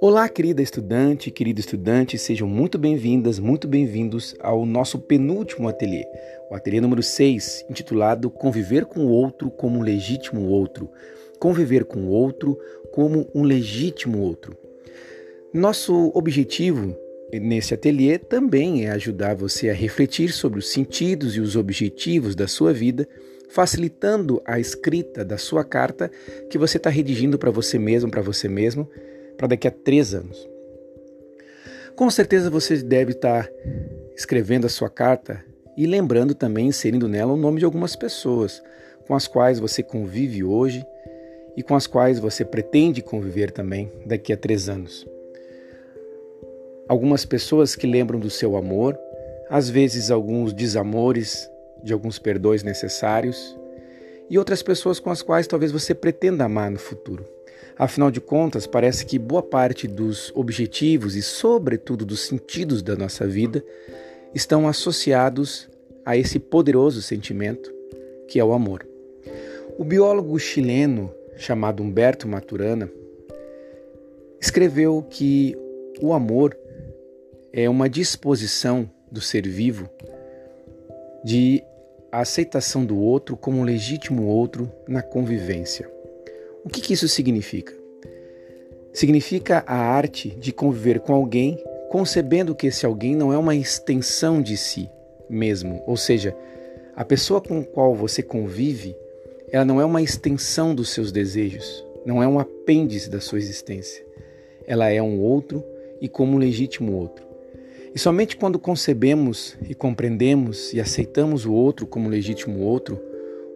Olá, querida estudante, querido estudante, sejam muito bem-vindas, muito bem-vindos ao nosso penúltimo ateliê, o ateliê número 6, intitulado Conviver com o Outro como um Legítimo Outro. Conviver com o outro como um legítimo outro. Nosso objetivo nesse ateliê também é ajudar você a refletir sobre os sentidos e os objetivos da sua vida, facilitando a escrita da sua carta que você está redigindo para você mesmo, para você mesmo para daqui a três anos. Com certeza você deve estar escrevendo a sua carta e lembrando também, inserindo nela o nome de algumas pessoas com as quais você convive hoje e com as quais você pretende conviver também daqui a três anos. Algumas pessoas que lembram do seu amor, às vezes alguns desamores, de alguns perdões necessários, e outras pessoas com as quais talvez você pretenda amar no futuro. Afinal de contas, parece que boa parte dos objetivos e, sobretudo, dos sentidos da nossa vida estão associados a esse poderoso sentimento que é o amor. O biólogo chileno chamado Humberto Maturana escreveu que o amor é uma disposição do ser vivo de aceitação do outro como um legítimo outro na convivência. O que, que isso significa? Significa a arte de conviver com alguém concebendo que esse alguém não é uma extensão de si mesmo, ou seja, a pessoa com a qual você convive, ela não é uma extensão dos seus desejos, não é um apêndice da sua existência. Ela é um outro e como um legítimo outro. E somente quando concebemos e compreendemos e aceitamos o outro como legítimo outro,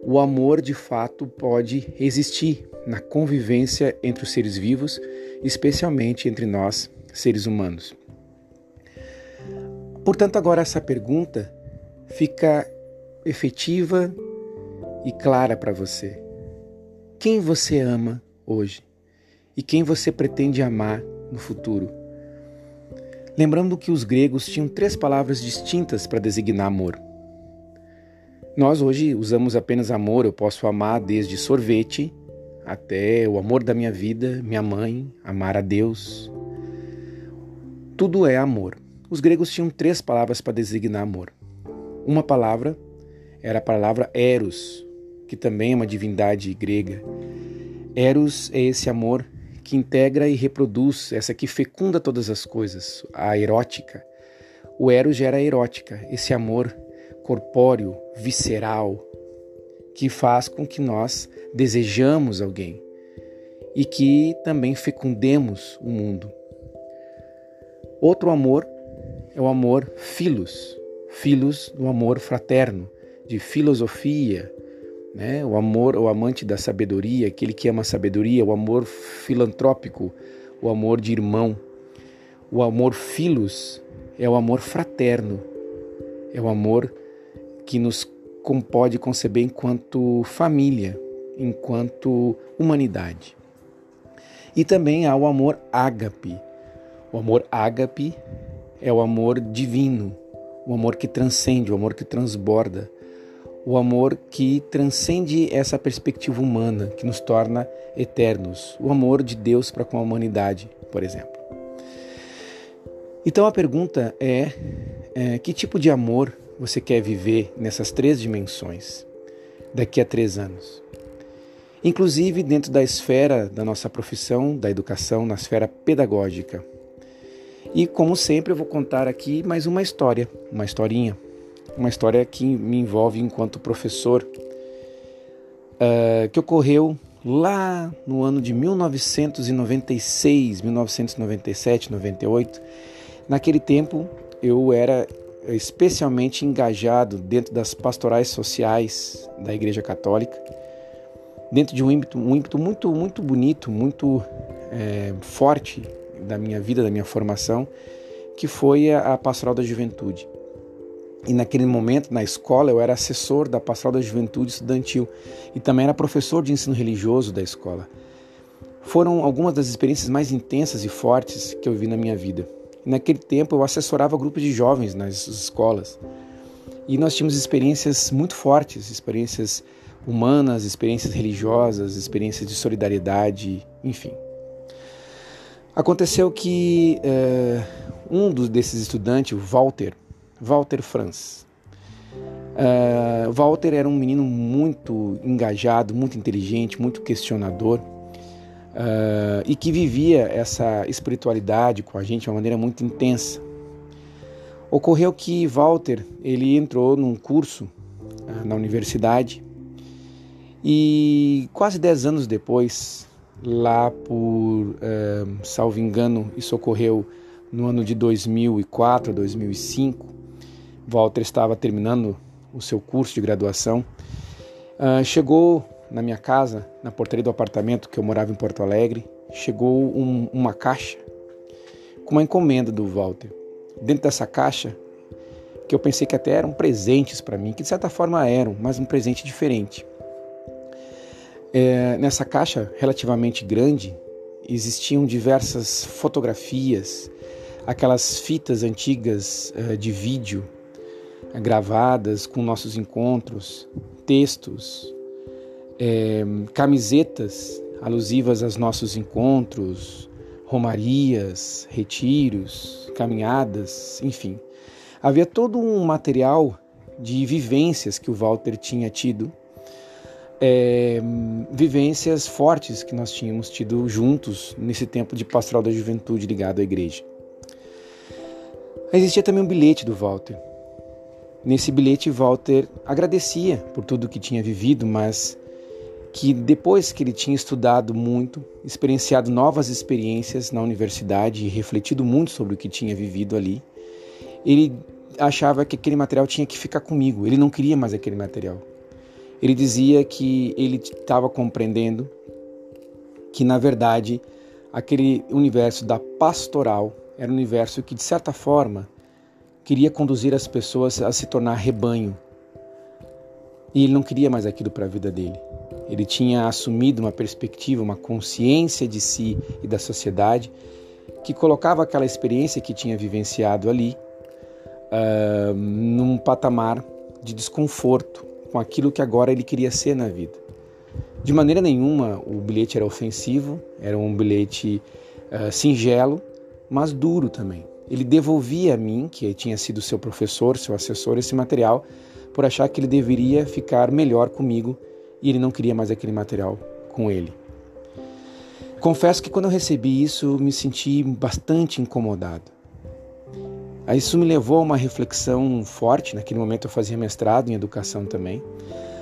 o amor de fato pode existir na convivência entre os seres vivos, especialmente entre nós, seres humanos. Portanto, agora essa pergunta fica efetiva e clara para você. Quem você ama hoje e quem você pretende amar no futuro? Lembrando que os gregos tinham três palavras distintas para designar amor. Nós hoje usamos apenas amor, eu posso amar desde sorvete até o amor da minha vida, minha mãe, amar a Deus. Tudo é amor. Os gregos tinham três palavras para designar amor. Uma palavra era a palavra eros, que também é uma divindade grega. Eros é esse amor que integra e reproduz, essa que fecunda todas as coisas, a erótica. O eros gera a erótica, esse amor corpóreo, visceral, que faz com que nós desejamos alguém e que também fecundemos o mundo. Outro amor é o amor filos, filos do amor fraterno, de filosofia, né? o amor, o amante da sabedoria, aquele que ama a sabedoria, o amor filantrópico, o amor de irmão. O amor filos é o amor fraterno, é o amor que nos pode conceber enquanto família, enquanto humanidade. E também há o amor ágape. O amor ágape é o amor divino, o amor que transcende, o amor que transborda, o amor que transcende essa perspectiva humana, que nos torna eternos, o amor de Deus para com a humanidade, por exemplo. Então a pergunta é, é que tipo de amor você quer viver nessas três dimensões daqui a três anos? Inclusive dentro da esfera da nossa profissão, da educação, na esfera pedagógica. E como sempre, eu vou contar aqui mais uma história, uma historinha, uma história que me envolve enquanto professor, uh, que ocorreu lá no ano de 1996, 1997, 98. Naquele tempo, eu era especialmente engajado dentro das pastorais sociais da Igreja Católica, dentro de um ímpeto, um ímpeto muito, muito bonito, muito é, forte da minha vida, da minha formação, que foi a, a Pastoral da Juventude. E naquele momento, na escola, eu era assessor da Pastoral da Juventude Estudantil e também era professor de ensino religioso da escola. Foram algumas das experiências mais intensas e fortes que eu vi na minha vida. Naquele tempo eu assessorava grupos de jovens nas escolas. E nós tínhamos experiências muito fortes, experiências humanas, experiências religiosas, experiências de solidariedade, enfim. Aconteceu que uh, um dos, desses estudantes, o Walter, Walter Franz, uh, Walter era um menino muito engajado, muito inteligente, muito questionador uh, e que vivia essa espiritualidade com a gente de uma maneira muito intensa. Ocorreu que Walter ele entrou num curso uh, na universidade e quase dez anos depois, lá por, salvo engano, isso ocorreu no ano de 2004, 2005, Walter estava terminando o seu curso de graduação, uh, chegou na minha casa, na portaria do apartamento que eu morava em Porto Alegre, chegou um, uma caixa com uma encomenda do Walter. Dentro dessa caixa, que eu pensei que até eram presentes para mim, que de certa forma eram, mas um presente diferente. É, nessa caixa relativamente grande existiam diversas fotografias, aquelas fitas antigas uh, de vídeo gravadas com nossos encontros, textos, é, camisetas alusivas aos nossos encontros, romarias, retiros, caminhadas, enfim. Havia todo um material de vivências que o Walter tinha tido, é, vivências fortes que nós tínhamos tido juntos nesse tempo de pastoral da juventude ligado à igreja. Existia também um bilhete do Walter. Nesse bilhete, Walter agradecia por tudo que tinha vivido, mas que depois que ele tinha estudado muito, experienciado novas experiências na universidade e refletido muito sobre o que tinha vivido ali, ele achava que aquele material tinha que ficar comigo. Ele não queria mais aquele material. Ele dizia que ele estava compreendendo que, na verdade, aquele universo da pastoral era um universo que, de certa forma, queria conduzir as pessoas a se tornar rebanho. E ele não queria mais aquilo para a vida dele. Ele tinha assumido uma perspectiva, uma consciência de si e da sociedade que colocava aquela experiência que tinha vivenciado ali uh, num patamar de desconforto com aquilo que agora ele queria ser na vida. De maneira nenhuma o bilhete era ofensivo, era um bilhete uh, singelo, mas duro também. Ele devolvia a mim, que tinha sido seu professor, seu assessor, esse material, por achar que ele deveria ficar melhor comigo e ele não queria mais aquele material com ele. Confesso que quando eu recebi isso, me senti bastante incomodado. Isso me levou a uma reflexão forte. Naquele momento eu fazia mestrado em educação também.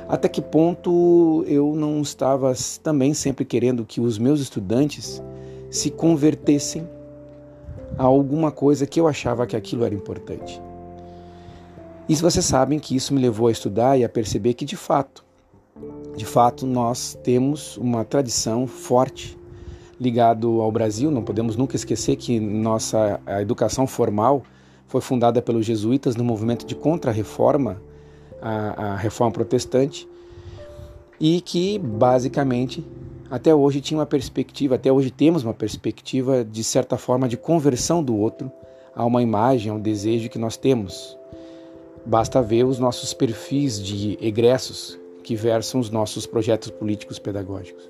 Até que ponto eu não estava também sempre querendo que os meus estudantes se convertessem a alguma coisa que eu achava que aquilo era importante. E vocês sabem que isso me levou a estudar e a perceber que de fato de fato, nós temos uma tradição forte ligado ao Brasil. Não podemos nunca esquecer que nossa a educação formal foi fundada pelos jesuítas no movimento de contra-reforma, a, a reforma protestante, e que basicamente até hoje tinha uma perspectiva, até hoje temos uma perspectiva de certa forma de conversão do outro a uma imagem, a um desejo que nós temos. Basta ver os nossos perfis de egressos que versam os nossos projetos políticos pedagógicos.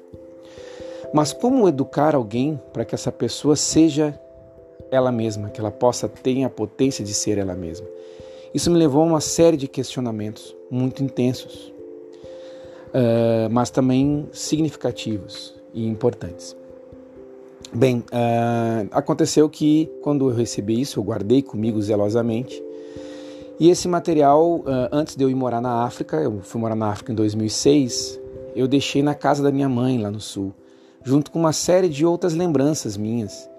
Mas como educar alguém para que essa pessoa seja ela mesma, que ela possa ter a potência de ser ela mesma? Isso me levou a uma série de questionamentos muito intensos, uh, mas também significativos e importantes. Bem, uh, aconteceu que quando eu recebi isso, eu guardei comigo zelosamente e esse material, ah, antes de eu ir morar na África, eu fui morar na África em 2006, eu deixei na casa da minha mãe lá no sul, junto com uma série de outras lembranças minhas,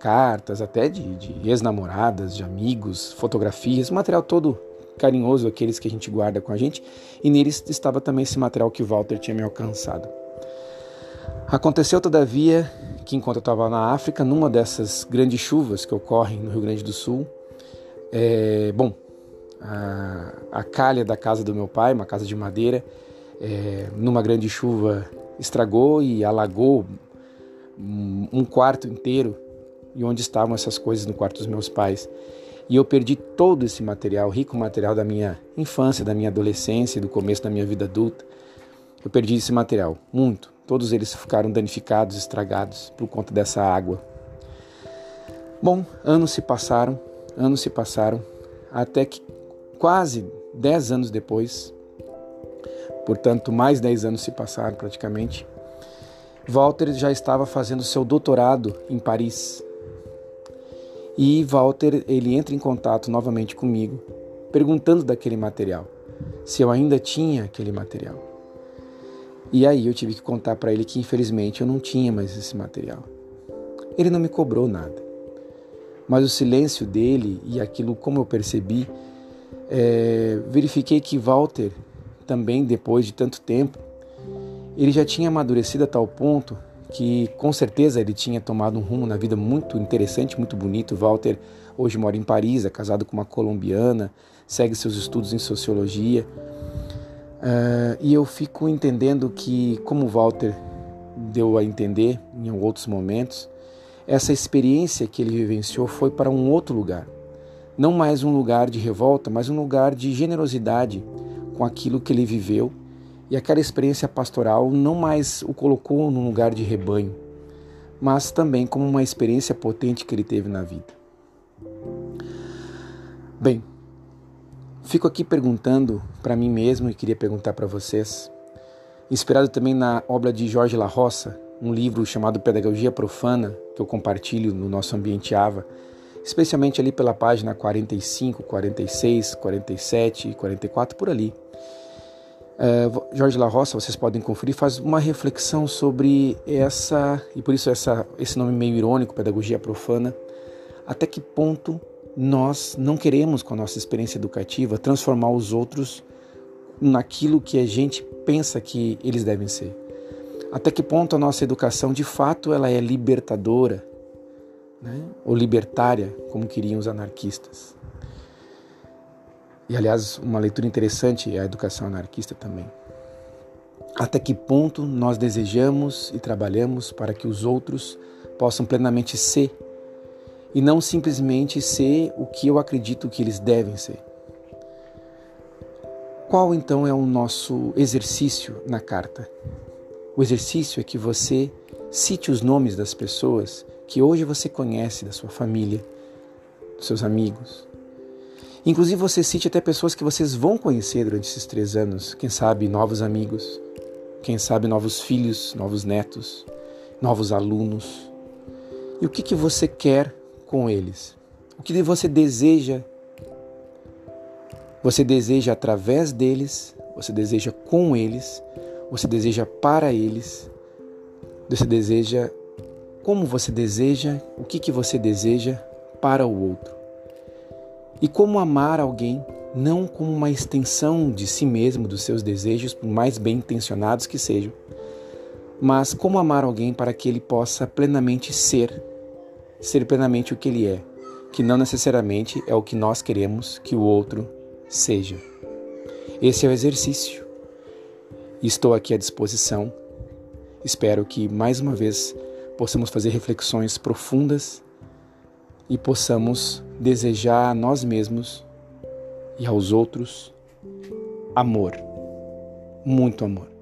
cartas até de, de ex-namoradas, de amigos, fotografias, material todo carinhoso, aqueles que a gente guarda com a gente, e neles estava também esse material que Walter tinha me alcançado. Aconteceu, todavia, que enquanto eu estava na África, numa dessas grandes chuvas que ocorrem no Rio Grande do Sul, é, bom, a, a calha da casa do meu pai, uma casa de madeira, é, numa grande chuva estragou e alagou um quarto inteiro e onde estavam essas coisas no quarto dos meus pais. E eu perdi todo esse material, rico material da minha infância, da minha adolescência, do começo da minha vida adulta. eu perdi esse material, muito. Todos eles ficaram danificados, estragados por conta dessa água. Bom, anos se passaram, anos se passaram, até que quase 10 anos depois, portanto, mais 10 anos se passaram praticamente, Walter já estava fazendo seu doutorado em Paris. E Walter, ele entra em contato novamente comigo, perguntando daquele material, se eu ainda tinha aquele material. E aí eu tive que contar para ele que infelizmente eu não tinha mais esse material. Ele não me cobrou nada. Mas o silêncio dele e aquilo como eu percebi, é, verifiquei que Walter, também depois de tanto tempo, ele já tinha amadurecido a tal ponto que com certeza ele tinha tomado um rumo na vida muito interessante, muito bonito. Walter hoje mora em Paris, é casado com uma colombiana, segue seus estudos em sociologia. Uh, e eu fico entendendo que, como Walter deu a entender em outros momentos, essa experiência que ele vivenciou foi para um outro lugar. Não mais um lugar de revolta, mas um lugar de generosidade com aquilo que ele viveu. E aquela experiência pastoral não mais o colocou num lugar de rebanho, mas também como uma experiência potente que ele teve na vida. Bem, fico aqui perguntando para mim mesmo e queria perguntar para vocês, inspirado também na obra de Jorge La Roça, um livro chamado Pedagogia Profana, que eu compartilho no nosso ambiente AVA, especialmente ali pela página 45, 46, 47 e 44, por ali. Uh, Jorge La Roça, vocês podem conferir, faz uma reflexão sobre essa, e por isso essa, esse nome meio irônico, pedagogia profana, até que ponto nós não queremos, com a nossa experiência educativa, transformar os outros naquilo que a gente pensa que eles devem ser. Até que ponto a nossa educação, de fato, ela é libertadora, né? ou libertária, como queriam os anarquistas. E, aliás, uma leitura interessante é a educação anarquista também. Até que ponto nós desejamos e trabalhamos para que os outros possam plenamente ser e não simplesmente ser o que eu acredito que eles devem ser. Qual então é o nosso exercício na carta? O exercício é que você cite os nomes das pessoas que hoje você conhece, da sua família, dos seus amigos. Inclusive você cite até pessoas que vocês vão conhecer durante esses três anos, quem sabe novos amigos, quem sabe novos filhos, novos netos, novos alunos. E o que, que você quer com eles? O que você deseja? Você deseja através deles, você deseja com eles, você deseja para eles, você deseja como você deseja, o que, que você deseja para o outro. E como amar alguém não como uma extensão de si mesmo, dos seus desejos, por mais bem intencionados que sejam, mas como amar alguém para que ele possa plenamente ser, ser plenamente o que ele é, que não necessariamente é o que nós queremos que o outro seja. Esse é o exercício. Estou aqui à disposição. Espero que mais uma vez possamos fazer reflexões profundas e possamos desejar a nós mesmos e aos outros amor, muito amor.